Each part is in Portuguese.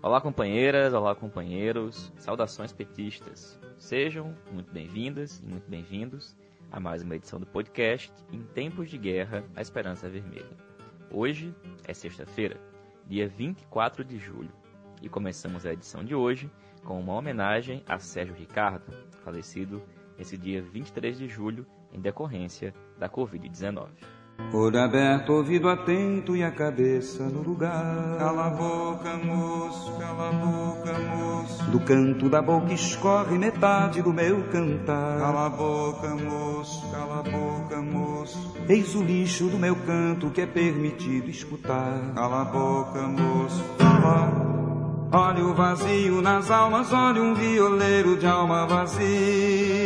Olá, companheiras, olá, companheiros, saudações petistas. Sejam muito bem-vindas e muito bem-vindos a mais uma edição do podcast Em Tempos de Guerra, a Esperança é Vermelha. Hoje é sexta-feira, dia 24 de julho, e começamos a edição de hoje com uma homenagem a Sérgio Ricardo, falecido esse dia 23 de julho em decorrência da Covid-19. Olho aberto, ouvido atento e a cabeça no lugar. Cala a boca, moço, cala a boca, moço. Do canto da boca escorre metade do meu cantar. Cala a boca, moço, cala a boca, moço. Eis o lixo do meu canto que é permitido escutar. Cala a boca, moço, fala. Olha o vazio nas almas, olha um violeiro de alma vazia.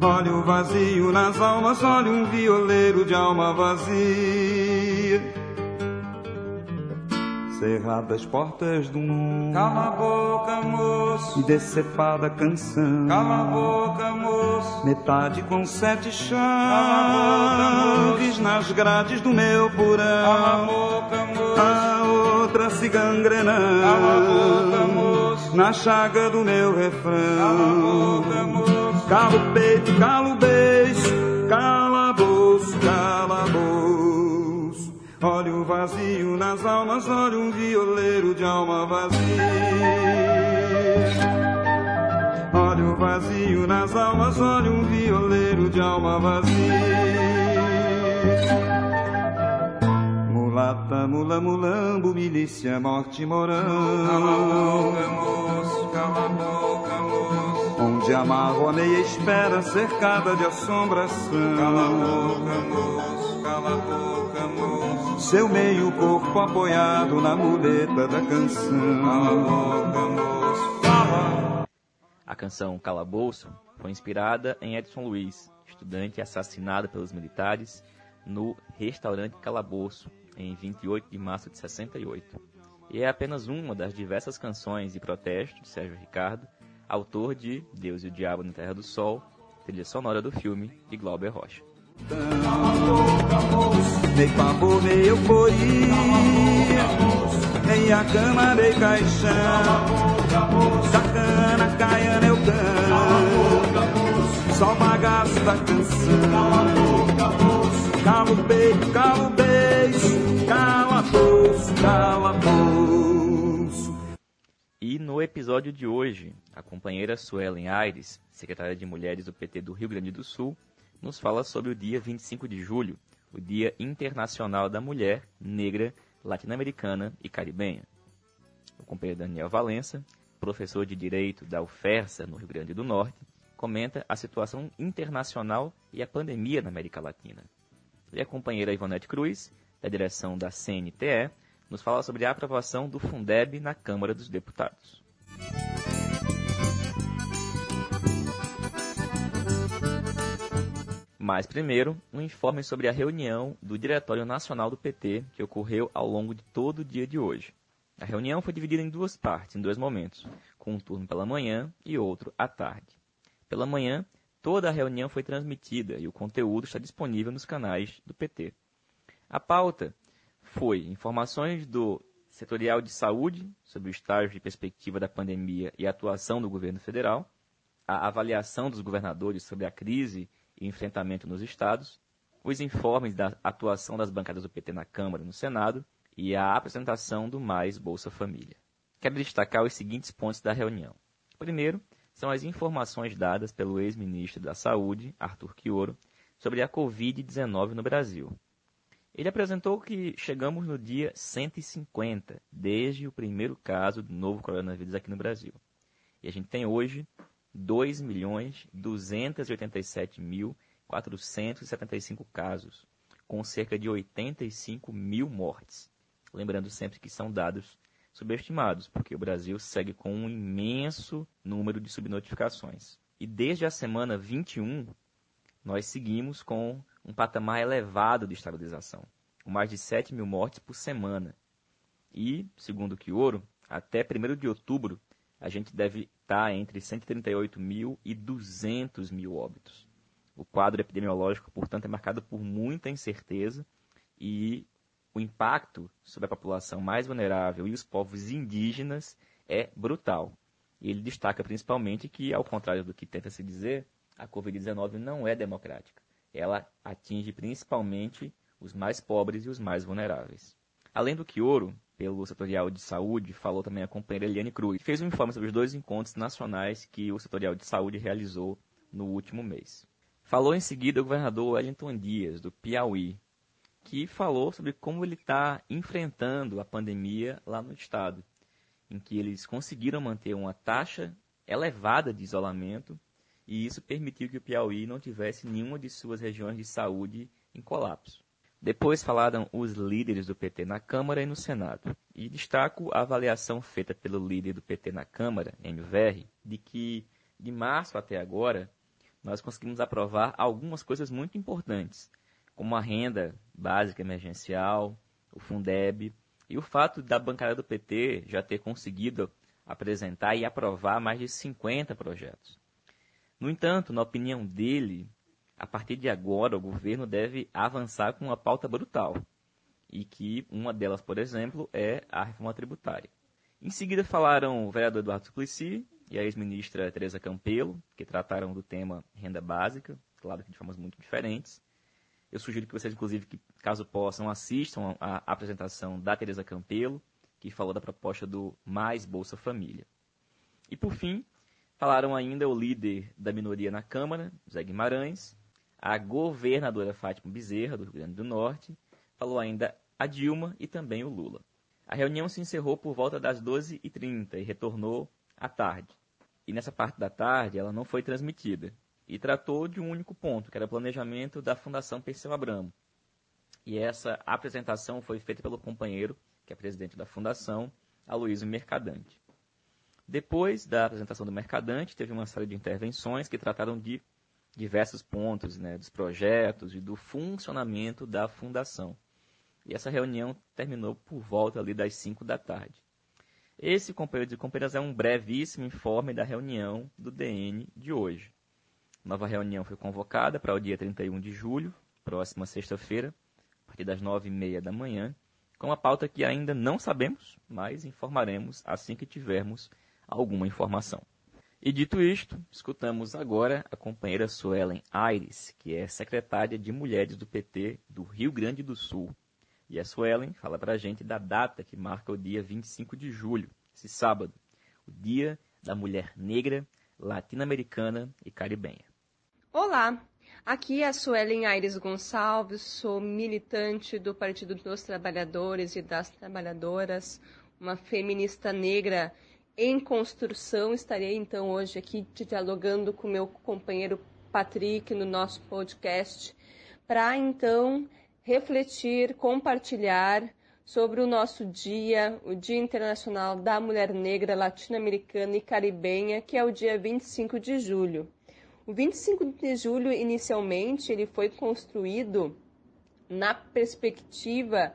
Olha o vazio nas almas, olha um violeiro de alma vazia. Cerradas portas do mundo. Cala a boca, moço. E decepada canção. Cala a boca, moço. Metade com sete chaves boca, nas grades do meu porão. Cala a boca, moço. A outra se gangrenando. Cala a boca, moço. Na chaga do meu refrão. Cala a boca, moço. Cala o peito, cala o beijo, cala a bolsa, cala a bolsa. Olha o vazio nas almas, olha um violeiro de alma vazia. Olha o vazio nas almas, olha um violeiro de alma vazia. Mulata, mula, mulambo, milícia, morte, morão. Cala a boca, moço, cala a boca, moço. Onde amarro a meia espera cercada de assombração. Cala a boca, moço, cala a boca, moço. Seu meio corpo apoiado na muleta da canção. Cala a boca, moço, fala. A canção Calabouço foi inspirada em Edson Luiz, estudante assassinado pelos militares no restaurante Calabouço, em 28 de março de 68. E é apenas uma das diversas canções de protesto de Sérgio Ricardo, autor de Deus e o Diabo na Terra do Sol, trilha sonora do filme de Glauber Rocha. Nem pavor, nem euforia, nem a cama, nem caixão. Da cana, caia, eu canto, só o bagaço da canção. Cala o peito, cala o beijo, cala cala. E no episódio de hoje, a companheira Suelen Aires, secretária de Mulheres do PT do Rio Grande do Sul, nos fala sobre o dia 25 de julho, o Dia Internacional da Mulher Negra, Latino-Americana e Caribenha. O companheiro Daniel Valença, professor de Direito da UFERSA, no Rio Grande do Norte, comenta a situação internacional e a pandemia na América Latina. E a companheira Ivonete Cruz, da direção da CNTE, nos fala sobre a aprovação do Fundeb na Câmara dos Deputados. Mas primeiro, um informe sobre a reunião do Diretório Nacional do PT que ocorreu ao longo de todo o dia de hoje. A reunião foi dividida em duas partes, em dois momentos, com um turno pela manhã e outro à tarde. Pela manhã, toda a reunião foi transmitida e o conteúdo está disponível nos canais do PT. A pauta foi informações do Setorial de Saúde sobre o estágio de perspectiva da pandemia e a atuação do governo federal, a avaliação dos governadores sobre a crise e enfrentamento nos estados, os informes da atuação das bancadas do PT na Câmara e no Senado e a apresentação do Mais Bolsa Família. Quero destacar os seguintes pontos da reunião. Primeiro, são as informações dadas pelo ex-ministro da Saúde, Arthur Quioro, sobre a Covid-19 no Brasil. Ele apresentou que chegamos no dia 150, desde o primeiro caso do novo coronavírus aqui no Brasil. E a gente tem hoje 2.287.475 casos, com cerca de 85 mil mortes. Lembrando sempre que são dados subestimados, porque o Brasil segue com um imenso número de subnotificações. E desde a semana 21, nós seguimos com um patamar elevado de estabilização, com mais de 7 mil mortes por semana. E, segundo o Quioro, até 1 de outubro, a gente deve estar entre 138 mil e 200 mil óbitos. O quadro epidemiológico, portanto, é marcado por muita incerteza e o impacto sobre a população mais vulnerável e os povos indígenas é brutal. Ele destaca principalmente que, ao contrário do que tenta se dizer, a Covid-19 não é democrática. Ela atinge principalmente os mais pobres e os mais vulneráveis. Além do que ouro, pelo setorial de saúde, falou também a companheira Eliane Cruz, fez um informe sobre os dois encontros nacionais que o setorial de saúde realizou no último mês. Falou em seguida o governador Wellington Dias, do Piauí, que falou sobre como ele está enfrentando a pandemia lá no estado, em que eles conseguiram manter uma taxa elevada de isolamento e isso permitiu que o Piauí não tivesse nenhuma de suas regiões de saúde em colapso. Depois falaram os líderes do PT na Câmara e no Senado. E destaco a avaliação feita pelo líder do PT na Câmara, MVR, de que de março até agora nós conseguimos aprovar algumas coisas muito importantes, como a renda básica emergencial, o Fundeb, e o fato da bancada do PT já ter conseguido apresentar e aprovar mais de 50 projetos. No entanto, na opinião dele, a partir de agora o governo deve avançar com uma pauta brutal, e que uma delas, por exemplo, é a reforma tributária. Em seguida falaram o vereador Eduardo Suplicy e a ex-ministra Tereza Campelo, que trataram do tema renda básica, claro que de formas muito diferentes. Eu sugiro que vocês, inclusive, que caso possam, assistam a apresentação da Tereza Campelo, que falou da proposta do Mais Bolsa Família. E por fim, falaram ainda o líder da minoria na Câmara, Zé Guimarães, a governadora Fátima Bezerra, do Rio Grande do Norte, falou ainda a Dilma e também o Lula. A reunião se encerrou por volta das 12h30 e retornou à tarde. E nessa parte da tarde ela não foi transmitida e tratou de um único ponto, que era o planejamento da Fundação Perseu Abramo. E essa apresentação foi feita pelo companheiro, que é presidente da Fundação, Aloysio Mercadante. Depois da apresentação do Mercadante, teve uma série de intervenções que trataram de diversos pontos, né, dos projetos e do funcionamento da Fundação. E essa reunião terminou por volta ali das 5 da tarde. Esse, companheiros e companheiras, é um brevíssimo informe da reunião do DN de hoje. Nova reunião foi convocada para o dia 31 de julho, próxima sexta-feira, a partir das nove e meia da manhã, com uma pauta que ainda não sabemos, mas informaremos assim que tivermos alguma informação. E dito isto, escutamos agora a companheira Suelen Aires, que é secretária de Mulheres do PT do Rio Grande do Sul. E a Suelen fala para a gente da data que marca o dia 25 de julho, esse sábado, o Dia da Mulher Negra, Latino-Americana e Caribenha. Olá, aqui é a Suelen Aires Gonçalves, sou militante do Partido dos Trabalhadores e das Trabalhadoras, uma feminista negra em construção. Estarei então hoje aqui dialogando com meu companheiro Patrick no nosso podcast para então refletir, compartilhar sobre o nosso dia, o Dia Internacional da Mulher Negra Latino-Americana e Caribenha, que é o dia 25 de julho. O 25 de julho, inicialmente, ele foi construído na perspectiva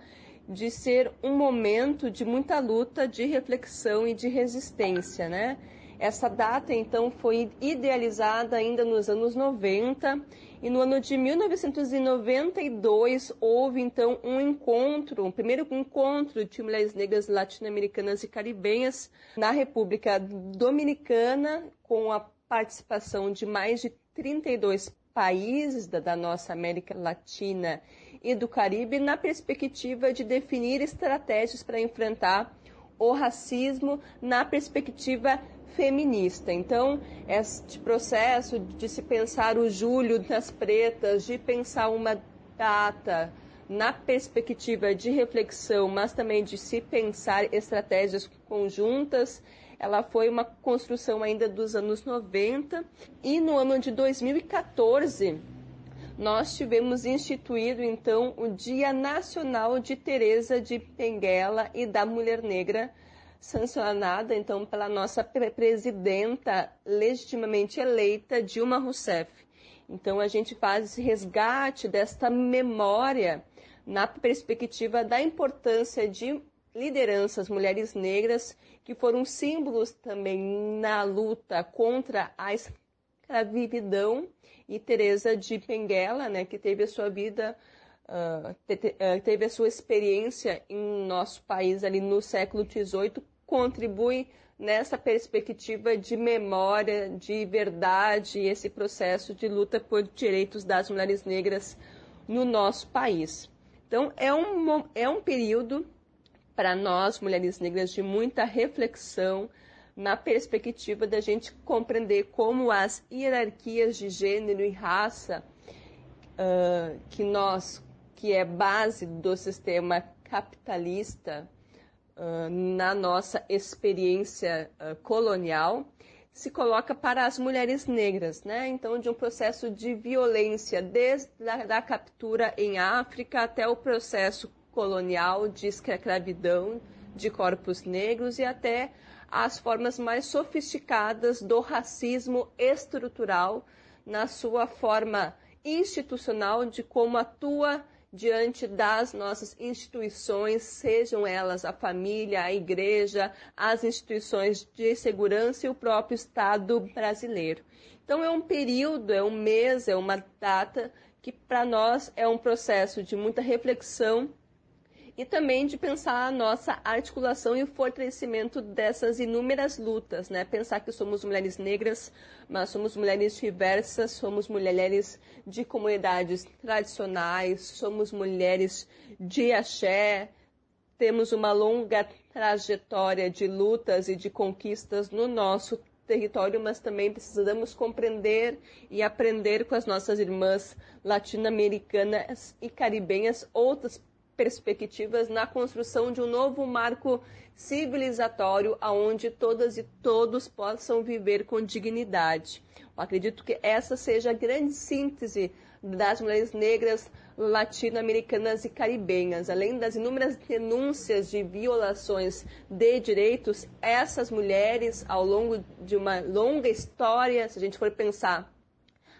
de ser um momento de muita luta, de reflexão e de resistência, né? Essa data, então, foi idealizada ainda nos anos 90 e no ano de 1992 houve, então, um encontro, um primeiro encontro de mulheres negras latino-americanas e caribenhas na República Dominicana com a participação de mais de 32 países da, da, nossa América Latina e do Caribe na perspectiva de definir estratégias para enfrentar o racismo na perspectiva feminista. Então, este processo de se pensar o julho nas pretas, de pensar uma data na perspectiva de reflexão, mas também de se pensar estratégias conjuntas, ela foi uma construção ainda dos anos 90 e no ano de 2014 nós tivemos instituído então o Dia Nacional de Teresa de Benguela e da Mulher Negra, sancionada então pela nossa presidenta legitimamente eleita Dilma Rousseff. Então a gente faz esse resgate desta memória na perspectiva da importância de lideranças mulheres negras que foram símbolos também na luta contra a escravidão e Teresa de Penguela, né, que teve a sua vida uh, te, te, teve a sua experiência em nosso país ali no século XVIII, contribui nessa perspectiva de memória, de verdade, esse processo de luta por direitos das mulheres negras no nosso país. Então, é um, é um período para nós, mulheres negras, de muita reflexão na perspectiva da gente compreender como as hierarquias de gênero e raça uh, que nós, que é base do sistema capitalista uh, na nossa experiência uh, colonial, se coloca para as mulheres negras, né? Então, de um processo de violência, desde a da captura em África até o processo colonial de escravidão de corpos negros e até as formas mais sofisticadas do racismo estrutural na sua forma institucional de como atua diante das nossas instituições, sejam elas a família, a igreja, as instituições de segurança e o próprio Estado brasileiro. Então é um período, é um mês, é uma data que para nós é um processo de muita reflexão e também de pensar a nossa articulação e o fortalecimento dessas inúmeras lutas, né? Pensar que somos mulheres negras, mas somos mulheres diversas, somos mulheres de comunidades tradicionais, somos mulheres de axé, temos uma longa trajetória de lutas e de conquistas no nosso território, mas também precisamos compreender e aprender com as nossas irmãs latino-americanas e caribenhas outras perspectivas na construção de um novo marco civilizatório aonde todas e todos possam viver com dignidade. Eu acredito que essa seja a grande síntese das mulheres negras latino-americanas e caribenhas. Além das inúmeras denúncias de violações de direitos, essas mulheres, ao longo de uma longa história, se a gente for pensar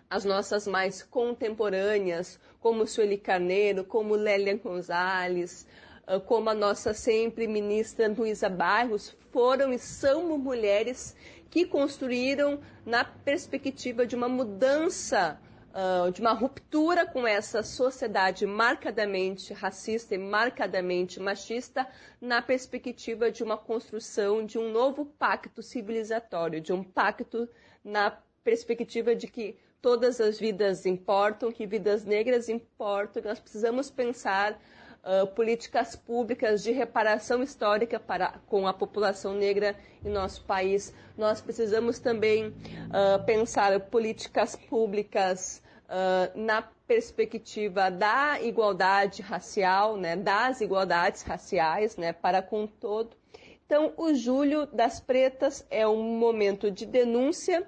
as nossas mais contemporâneas, como Sueli Carneiro, como Lélia Gonzalez, ah, como a nossa sempre ministra Luísa Barros, foram e são mulheres que construíram na perspectiva de uma mudança, ah, de uma ruptura com essa sociedade marcadamente racista e marcadamente machista, na perspectiva de uma construção de um novo pacto civilizatório, de um pacto na perspectiva de que todas as vidas importam, que vidas negras importam, nós precisamos pensar uh, políticas públicas de reparação histórica para, com a população negra em nosso país. Nós precisamos também uh, pensar políticas públicas uh, na perspectiva da igualdade racial, né, das igualdades raciais, né, para com todo. Então, o Julho das Pretas é um momento de denúncia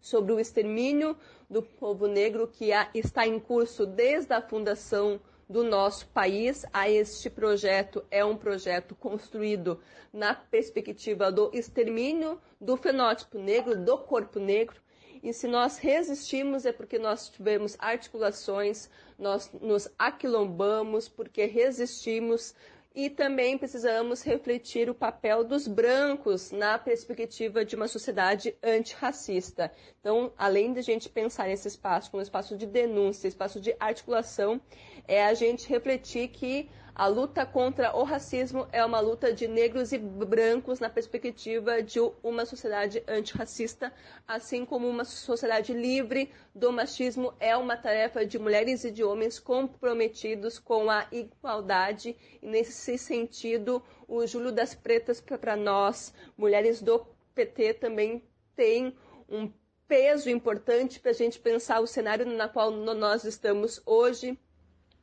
sobre o extermínio do povo negro que está em curso desde a fundação do nosso país a este projeto é um projeto construído na perspectiva do extermínio do fenótipo negro, do corpo negro. E se nós resistimos é porque nós tivemos articulações, nós nos aquilombamos, porque resistimos, e também precisamos refletir o papel dos brancos na perspectiva de uma sociedade antirracista. Então, além de a gente pensar nesse espaço como um espaço de denúncia, espaço de articulação, é a gente refletir que a luta contra o racismo é uma luta de negros e brancos na perspectiva de uma sociedade antirracista, assim como uma sociedade livre do machismo é uma tarefa de mulheres e de homens comprometidos com a igualdade. E nesse sentido, o Júlio das Pretas, para nós, mulheres do PT, também tem um peso importante para a gente pensar o cenário na qual nós estamos hoje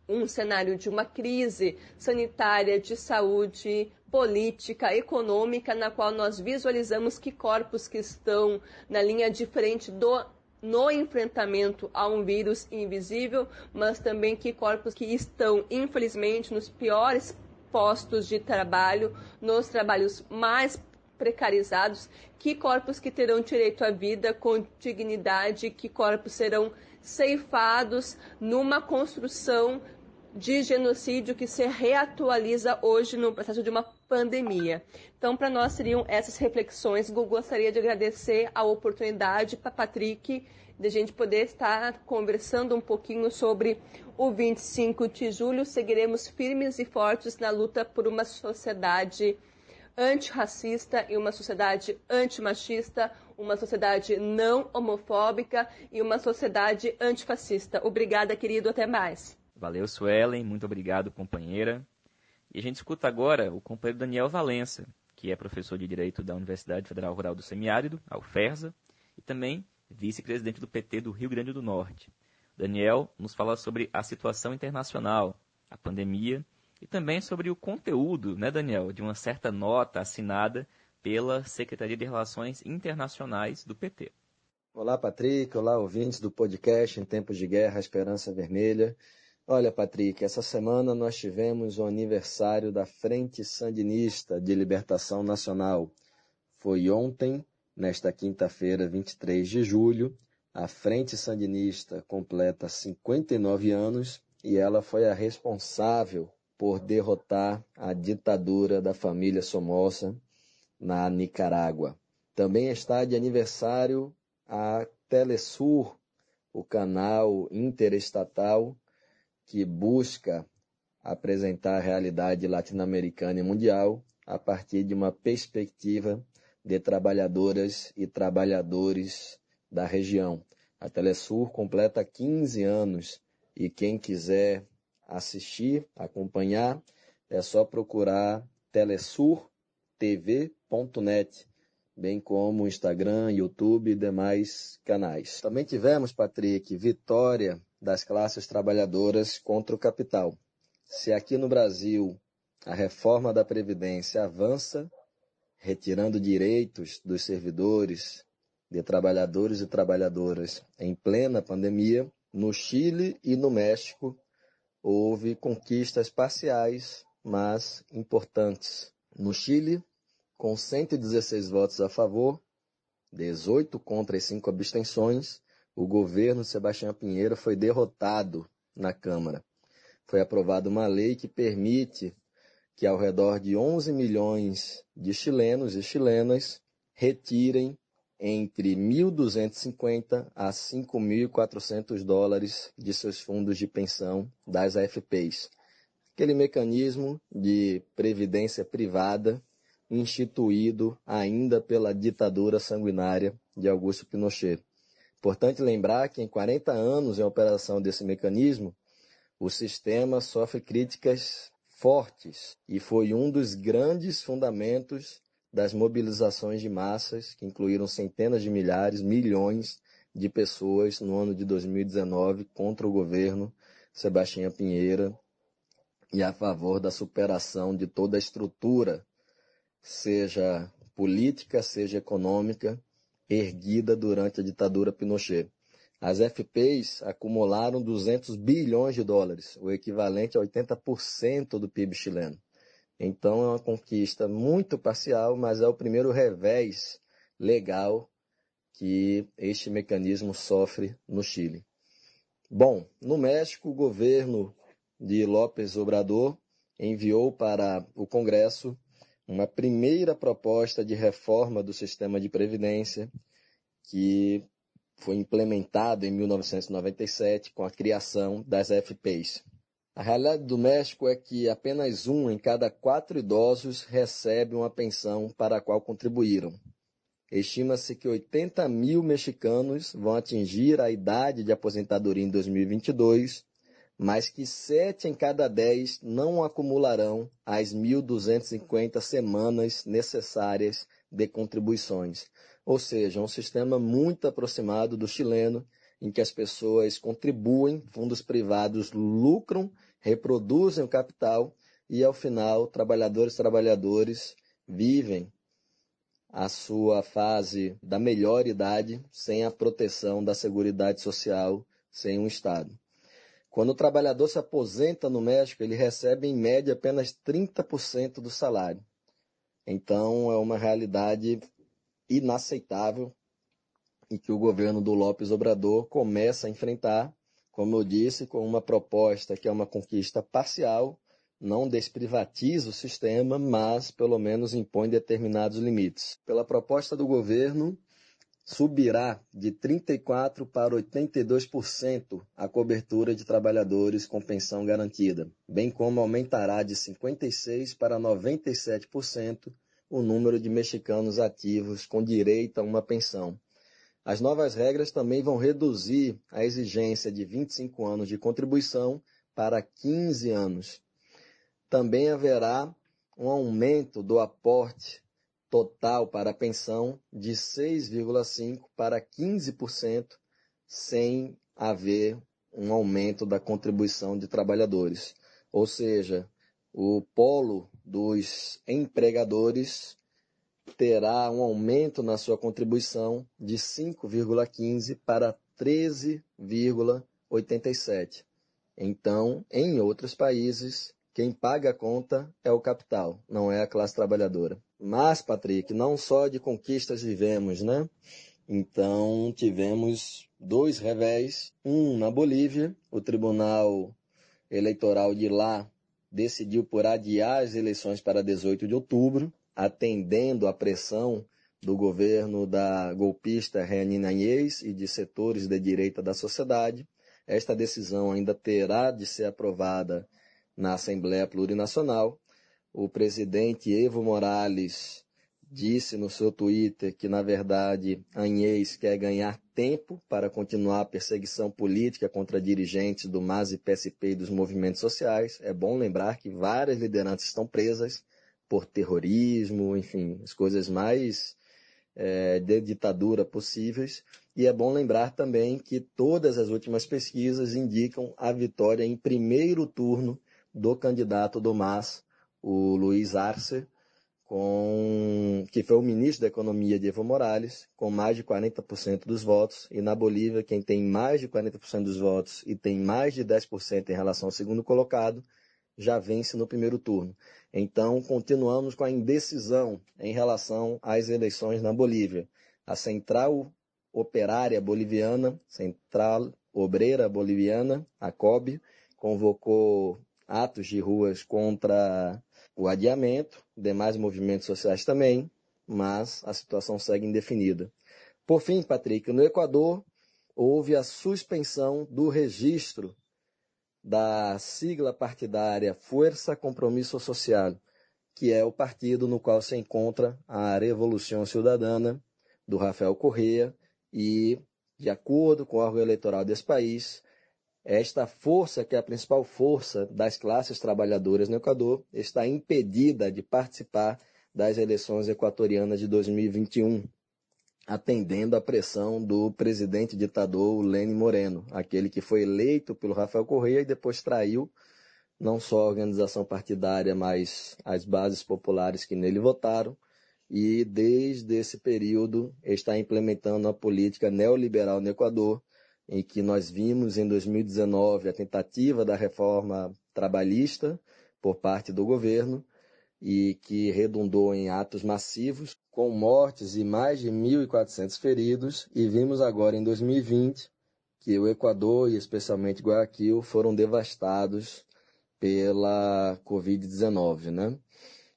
um cenário de uma crise sanitária, de saúde, política, econômica, na qual nós visualizamos que corpos que estão na linha de frente do no enfrentamento a um vírus invisível, mas também que corpos que estão, infelizmente, nos piores postos de trabalho, nos trabalhos mais precarizados, que corpos que terão direito à vida com dignidade, que corpos serão ceifados numa construção de genocídio que se reatualiza hoje no processo de uma pandemia. Então, para nós seriam essas reflexões. Gostaria de agradecer a oportunidade para Patrick de a gente poder estar conversando um pouquinho sobre o 25 de julho. Seguiremos firmes e fortes na luta por uma sociedade antirracista e uma sociedade antimachista, uma sociedade não homofóbica e uma sociedade antifascista. Obrigada, querido. Até mais. Valeu, Suelen. Muito obrigado, companheira. E a gente escuta agora o companheiro Daniel Valença, que é professor de Direito da Universidade Federal Rural do Semiárido, a UFERSA, e também vice-presidente do PT do Rio Grande do Norte. Daniel nos fala sobre a situação internacional, a pandemia e também sobre o conteúdo, né, Daniel, de uma certa nota assinada pela Secretaria de Relações Internacionais do PT. Olá, Patrick. Olá, ouvintes do podcast Em Tempos de Guerra, Esperança Vermelha. Olha, Patrick, essa semana nós tivemos o aniversário da Frente Sandinista de Libertação Nacional. Foi ontem, nesta quinta-feira, 23 de julho. A Frente Sandinista completa 59 anos e ela foi a responsável por derrotar a ditadura da família Somoza na Nicarágua. Também está de aniversário a Telesur, o canal interestatal que busca apresentar a realidade latino-americana e mundial a partir de uma perspectiva de trabalhadoras e trabalhadores da região. A Telesur completa 15 anos e quem quiser assistir, acompanhar, é só procurar telesurtv.net, bem como Instagram, YouTube e demais canais. Também tivemos, Patrick, vitória das classes trabalhadoras contra o capital. Se aqui no Brasil a reforma da Previdência avança, retirando direitos dos servidores, de trabalhadores e trabalhadoras em plena pandemia, no Chile e no México houve conquistas parciais, mas importantes. No Chile, com 116 votos a favor, 18 contra e 5 abstenções, o governo Sebastião Pinheiro foi derrotado na Câmara. Foi aprovada uma lei que permite que ao redor de 11 milhões de chilenos e chilenas retirem entre 1.250 a 5.400 dólares de seus fundos de pensão das AFPs. Aquele mecanismo de previdência privada instituído ainda pela ditadura sanguinária de Augusto Pinochet. Importante lembrar que em 40 anos em operação desse mecanismo, o sistema sofre críticas fortes e foi um dos grandes fundamentos das mobilizações de massas, que incluíram centenas de milhares, milhões de pessoas no ano de 2019 contra o governo Sebastião Pinheira e a favor da superação de toda a estrutura, seja política, seja econômica, erguida durante a ditadura Pinochet. As FPs acumularam 200 bilhões de dólares, o equivalente a 80% do PIB chileno. Então é uma conquista muito parcial, mas é o primeiro revés legal que este mecanismo sofre no Chile. Bom, no México, o governo de López Obrador enviou para o Congresso uma primeira proposta de reforma do sistema de previdência que foi implementado em 1997 com a criação das FPs, a realidade do México é que apenas um em cada quatro idosos recebe uma pensão para a qual contribuíram. Estima-se que 80 mil mexicanos vão atingir a idade de aposentadoria em 2022, mas que sete em cada dez não acumularão as 1.250 semanas necessárias de contribuições. Ou seja, um sistema muito aproximado do chileno, em que as pessoas contribuem, fundos privados lucram reproduzem o capital e, ao final, trabalhadores e trabalhadores vivem a sua fase da melhor idade sem a proteção da Seguridade Social, sem um Estado. Quando o trabalhador se aposenta no México, ele recebe em média apenas 30% do salário. Então é uma realidade inaceitável e que o governo do Lopes Obrador começa a enfrentar como eu disse, com uma proposta que é uma conquista parcial, não desprivatiza o sistema, mas pelo menos impõe determinados limites. Pela proposta do governo, subirá de 34% para 82% a cobertura de trabalhadores com pensão garantida, bem como aumentará de 56% para 97% o número de mexicanos ativos com direito a uma pensão. As novas regras também vão reduzir a exigência de 25 anos de contribuição para 15 anos. Também haverá um aumento do aporte total para a pensão de 6,5% para 15%, sem haver um aumento da contribuição de trabalhadores. Ou seja, o polo dos empregadores terá um aumento na sua contribuição de 5,15 para 13,87. Então, em outros países, quem paga a conta é o capital, não é a classe trabalhadora. Mas, Patrick, não só de conquistas vivemos, né? Então, tivemos dois revés. Um na Bolívia, o Tribunal Eleitoral de lá decidiu por adiar as eleições para 18 de outubro, atendendo à pressão do governo da golpista Reanina Inês e de setores de direita da sociedade. Esta decisão ainda terá de ser aprovada na Assembleia Plurinacional. O presidente Evo Morales disse no seu Twitter que, na verdade, Anhês quer ganhar tempo para continuar a perseguição política contra dirigentes do MAS e PSP e dos movimentos sociais. É bom lembrar que várias lideranças estão presas por terrorismo, enfim, as coisas mais é, de ditadura possíveis. E é bom lembrar também que todas as últimas pesquisas indicam a vitória em primeiro turno do candidato do MAS, o Luiz Arce, com, que foi o ministro da Economia de Evo Morales, com mais de 40% dos votos, e na Bolívia, quem tem mais de 40% dos votos e tem mais de 10% em relação ao segundo colocado, já vence no primeiro turno. Então, continuamos com a indecisão em relação às eleições na Bolívia. A Central Operária Boliviana, Central Obreira Boliviana, a COB, convocou atos de ruas contra o adiamento, demais movimentos sociais também, mas a situação segue indefinida. Por fim, Patrick, no Equador houve a suspensão do registro da sigla partidária Força Compromisso Social, que é o partido no qual se encontra a Revolução Cidadana do Rafael Correa e, de acordo com o órgão eleitoral desse país, esta força, que é a principal força das classes trabalhadoras no Equador, está impedida de participar das eleições equatorianas de 2021, atendendo à pressão do presidente ditador Lênin Moreno, aquele que foi eleito pelo Rafael Correia e depois traiu não só a organização partidária, mas as bases populares que nele votaram, e desde esse período está implementando a política neoliberal no Equador, em que nós vimos em 2019 a tentativa da reforma trabalhista por parte do governo e que redundou em atos massivos, com mortes e mais de 1.400 feridos, e vimos agora em 2020 que o Equador e especialmente Guayaquil foram devastados pela Covid-19, né?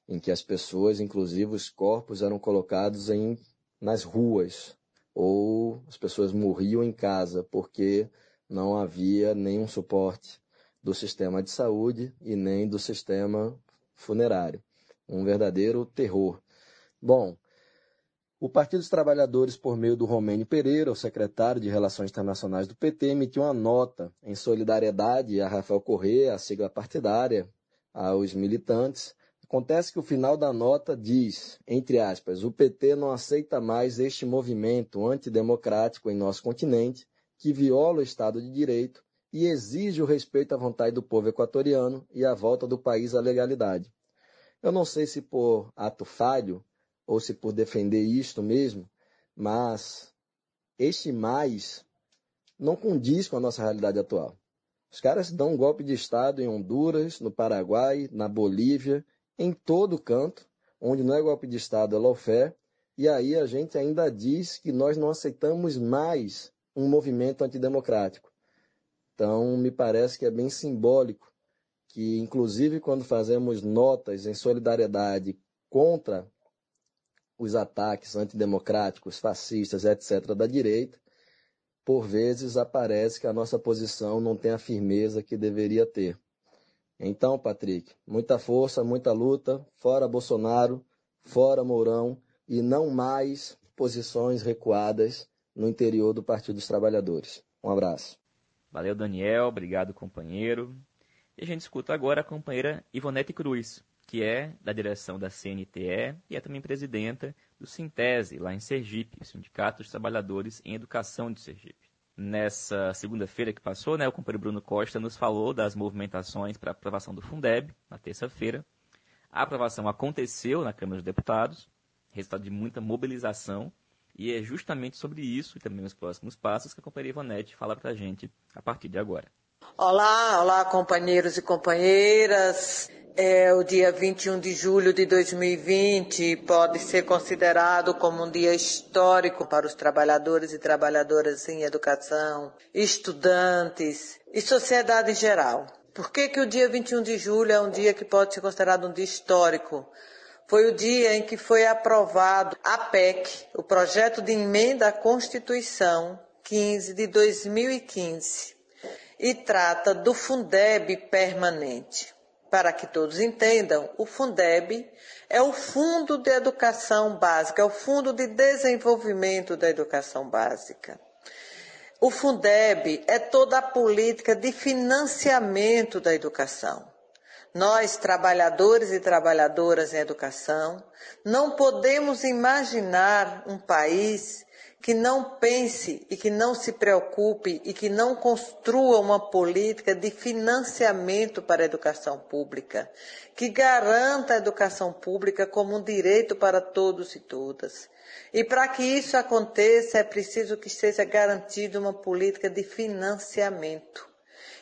Em que as pessoas, inclusive os corpos, eram colocados em, nas ruas, ou as pessoas morriam em casa porque não havia nenhum suporte do sistema de saúde e nem do sistema funerário. Um verdadeiro terror. Bom, o Partido dos Trabalhadores, por meio do Romênio Pereira, o secretário de Relações Internacionais do PT, emitiu uma nota em solidariedade a Rafael Correa, a sigla partidária, aos militantes, Acontece que o final da nota diz, entre aspas, o PT não aceita mais este movimento antidemocrático em nosso continente, que viola o Estado de Direito e exige o respeito à vontade do povo equatoriano e a volta do país à legalidade. Eu não sei se por ato falho ou se por defender isto mesmo, mas este mais não condiz com a nossa realidade atual. Os caras dão um golpe de Estado em Honduras, no Paraguai, na Bolívia em todo canto, onde não é golpe de Estado, é lawfare, e aí a gente ainda diz que nós não aceitamos mais um movimento antidemocrático. Então, me parece que é bem simbólico que, inclusive, quando fazemos notas em solidariedade contra os ataques antidemocráticos, fascistas, etc., da direita, por vezes aparece que a nossa posição não tem a firmeza que deveria ter. Então, Patrick, muita força, muita luta, fora Bolsonaro, fora Mourão e não mais posições recuadas no interior do Partido dos Trabalhadores. Um abraço. Valeu, Daniel. Obrigado, companheiro. E a gente escuta agora a companheira Ivonete Cruz, que é da direção da CNTE e é também presidenta do Sintese, lá em Sergipe, Sindicato dos Trabalhadores em Educação de Sergipe. Nessa segunda-feira que passou, né, o companheiro Bruno Costa nos falou das movimentações para aprovação do Fundeb, na terça-feira. A aprovação aconteceu na Câmara dos Deputados, resultado de muita mobilização, e é justamente sobre isso e também os próximos passos que a companheira Ivonete fala para a gente a partir de agora. Olá, olá companheiros e companheiras. É, o dia 21 de julho de 2020 pode ser considerado como um dia histórico para os trabalhadores e trabalhadoras em educação, estudantes e sociedade em geral. Por que, que o dia 21 de julho é um dia que pode ser considerado um dia histórico? Foi o dia em que foi aprovado a PEC, o projeto de emenda à Constituição 15 de 2015, e trata do Fundeb permanente. Para que todos entendam, o Fundeb é o Fundo de Educação Básica, é o Fundo de Desenvolvimento da Educação Básica. O Fundeb é toda a política de financiamento da educação. Nós, trabalhadores e trabalhadoras em educação, não podemos imaginar um país que não pense e que não se preocupe e que não construa uma política de financiamento para a educação pública, que garanta a educação pública como um direito para todos e todas. E para que isso aconteça, é preciso que seja garantida uma política de financiamento.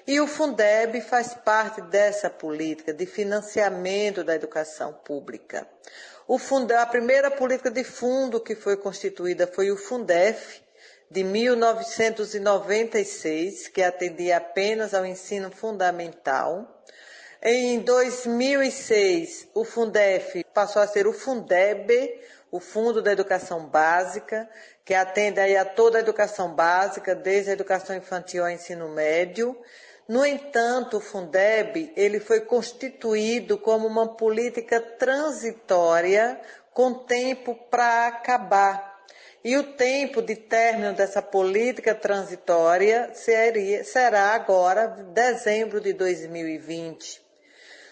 E o Fundeb faz parte dessa política de financiamento da educação pública. O a primeira política de fundo que foi constituída foi o Fundef, de 1996, que atendia apenas ao ensino fundamental. Em 2006, o Fundef passou a ser o Fundeb, o Fundo da Educação Básica, que atende a toda a educação básica, desde a educação infantil ao ensino médio. No entanto, o Fundeb ele foi constituído como uma política transitória com tempo para acabar. E o tempo de término dessa política transitória seria, será agora dezembro de 2020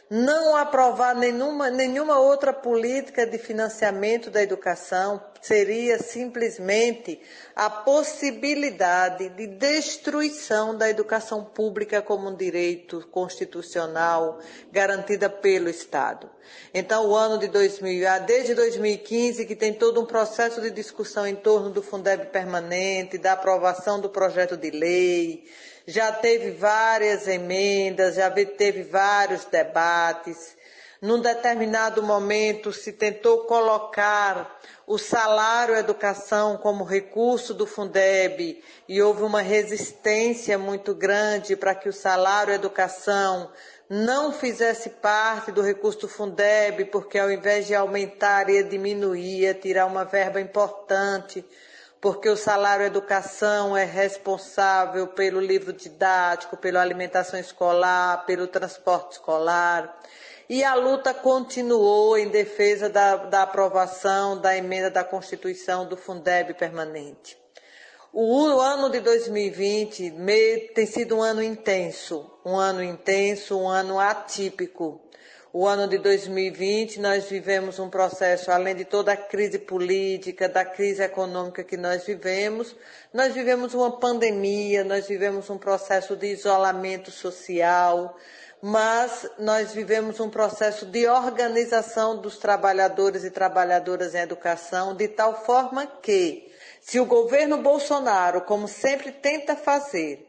não aprovar nenhuma, nenhuma outra política de financiamento da educação seria simplesmente a possibilidade de destruição da educação pública como um direito constitucional garantida pelo Estado. Então, o ano de 2000, ah, desde 2015, que tem todo um processo de discussão em torno do Fundeb permanente, da aprovação do projeto de lei, já teve várias emendas, já teve vários debates. Num determinado momento se tentou colocar o salário educação como recurso do Fundeb e houve uma resistência muito grande para que o salário educação não fizesse parte do recurso do Fundeb, porque ao invés de aumentar ia diminuir, ia tirar uma verba importante porque o salário educação é responsável pelo livro didático, pela alimentação escolar, pelo transporte escolar. E a luta continuou em defesa da, da aprovação da emenda da Constituição do Fundeb permanente. O ano de 2020 tem sido um ano intenso, um ano intenso, um ano atípico o ano de 2020 nós vivemos um processo, além de toda a crise política, da crise econômica que nós vivemos, nós vivemos uma pandemia, nós vivemos um processo de isolamento social, mas nós vivemos um processo de organização dos trabalhadores e trabalhadoras em educação, de tal forma que, se o governo Bolsonaro, como sempre tenta fazer,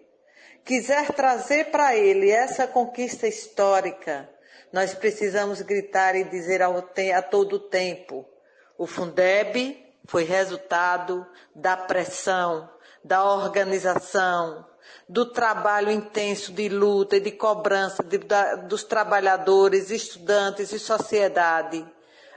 quiser trazer para ele essa conquista histórica, nós precisamos gritar e dizer a todo tempo: o Fundeb foi resultado da pressão, da organização, do trabalho intenso de luta e de cobrança de, da, dos trabalhadores, estudantes e sociedade.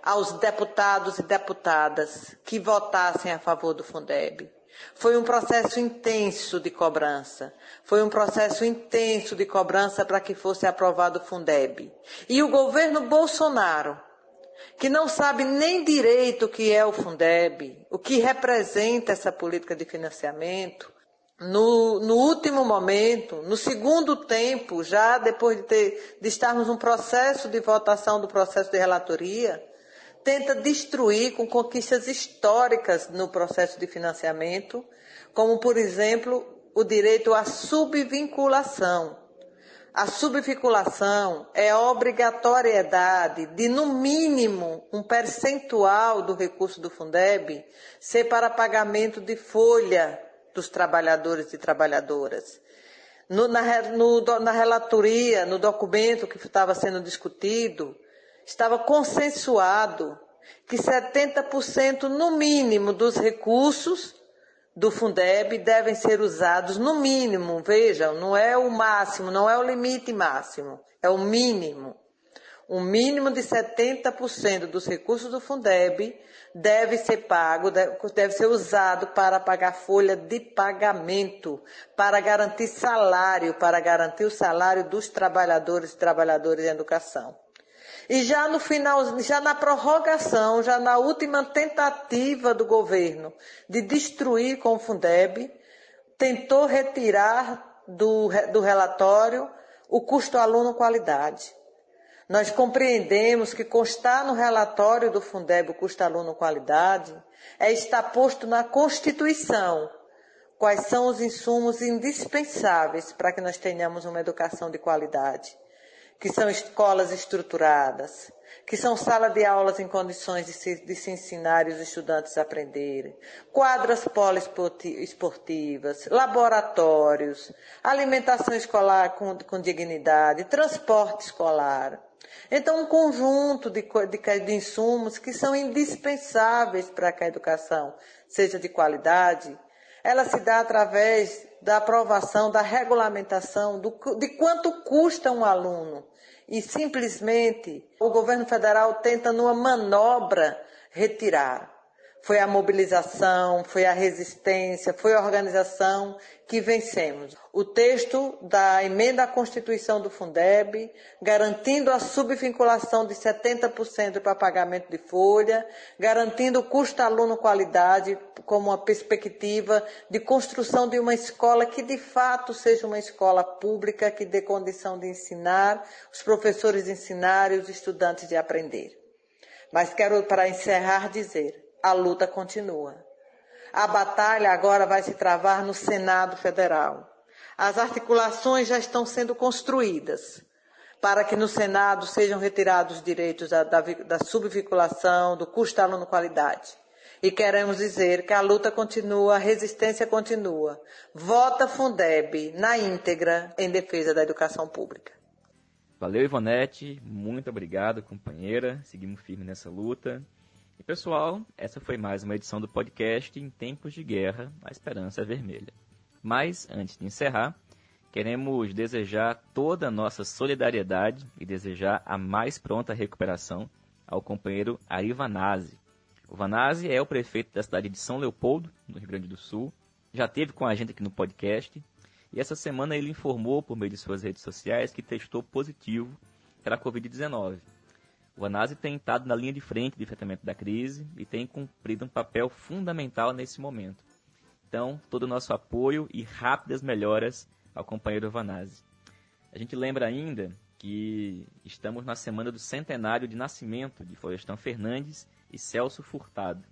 aos deputados e deputadas que votassem a favor do Fundeb. Foi um processo intenso de cobrança. Foi um processo intenso de cobrança para que fosse aprovado o Fundeb. E o governo Bolsonaro, que não sabe nem direito o que é o Fundeb, o que representa essa política de financiamento, no, no, último momento, no segundo tempo, já depois de, ter, de estarmos num processo de votação do processo de relatoria, tenta destruir com conquistas históricas no processo de financiamento, como, por exemplo, o direito à subvinculação. A subvinculação é a obrigatoriedade de, no mínimo, um percentual do recurso do Fundeb ser para pagamento de folha dos trabalhadores e trabalhadoras. No, na, no, na relatoria, no documento que estava sendo discutido, estava consensuado que 70% no mínimo dos recursos do Fundeb devem ser usados no mínimo, vejam, não é o máximo, não é o limite máximo, é o mínimo. Um mínimo de 70% dos recursos do Fundeb deve ser pago, deve ser usado para pagar folha de pagamento, para garantir salário, para garantir o salário dos trabalhadores e trabalhadoras em educação. E já no final, já na prorrogação, já na última tentativa do governo de destruir com o Fundeb, tentou retirar do, do relatório o custo aluno qualidade. Nós compreendemos que constar no relatório do Fundeb o custo aluno qualidade é estar posto na Constituição quais são os insumos indispensáveis para que nós tenhamos uma educação de qualidade que são escolas estruturadas, que são salas de aulas em condições de se, de se ensinar e os estudantes aprenderem, quadras poliesportivas, laboratórios, alimentação escolar com, com dignidade, transporte escolar. Então, um conjunto de, de, de insumos que são indispensáveis para que a educação seja de qualidade, ela se dá através da aprovação, da regulamentação do, de quanto custa um aluno. E simplesmente o governo federal tenta, numa manobra, retirar. Foi a mobilização, foi a resistência, foi a organização que vencemos. O texto da emenda à Constituição do Fundeb, garantindo a subvinculação de 70% para pagamento de folha, garantindo o custo aluno qualidade como uma perspectiva de construção de uma escola que de fato seja uma escola pública que dê condição de ensinar, os professores de ensinar e os estudantes de aprender. Mas quero, para encerrar, dizer a luta continua. A batalha agora vai se travar no Senado Federal. As articulações já estão sendo construídas para que no Senado sejam retirados os direitos da, da, da subvinculação, do custo aluno qualidade. E queremos dizer que a luta continua, a resistência continua. Vota Fundeb na íntegra em defesa da educação pública. Valeu, Ivonete. Muito obrigado, companheira. Seguimos firme nessa luta. E pessoal, essa foi mais uma edição do podcast Em Tempos de Guerra, a Esperança é Vermelha. Mas, antes de encerrar, queremos desejar toda a nossa solidariedade e desejar a mais pronta recuperação ao companheiro Ari Vanazzi. O Vanazzi é o prefeito da cidade de São Leopoldo, no Rio Grande do Sul. Já teve com a gente aqui no podcast. E essa semana ele informou por meio de suas redes sociais que testou positivo para a Covid-19. O ANASE tem estado na linha de frente de enfrentamento da crise e tem cumprido um papel fundamental nesse momento. Então, todo o nosso apoio e rápidas melhoras ao companheiro Vanazzi. A gente lembra ainda que estamos na semana do centenário de nascimento de Florestão Fernandes e Celso Furtado.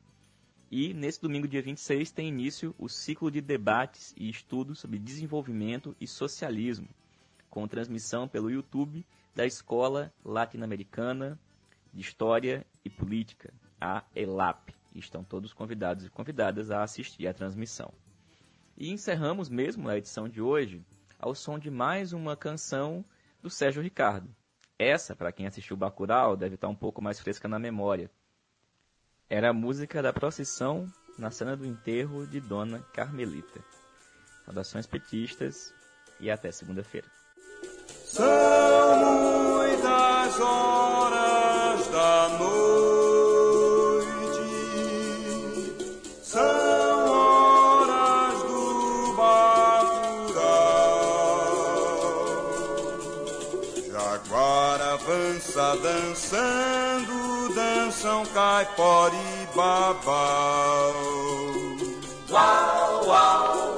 E nesse domingo, dia 26, tem início o ciclo de debates e estudos sobre desenvolvimento e socialismo, com transmissão pelo YouTube da Escola Latino-Americana de História e Política, a ELAP. Estão todos convidados e convidadas a assistir à transmissão. E encerramos mesmo a edição de hoje ao som de mais uma canção do Sérgio Ricardo. Essa, para quem assistiu Bacurau, deve estar um pouco mais fresca na memória. Era a música da procissão na cena do enterro de Dona Carmelita. Saudações petistas e até segunda-feira. São muitas horas dançam caipora e babau. Uau, uau,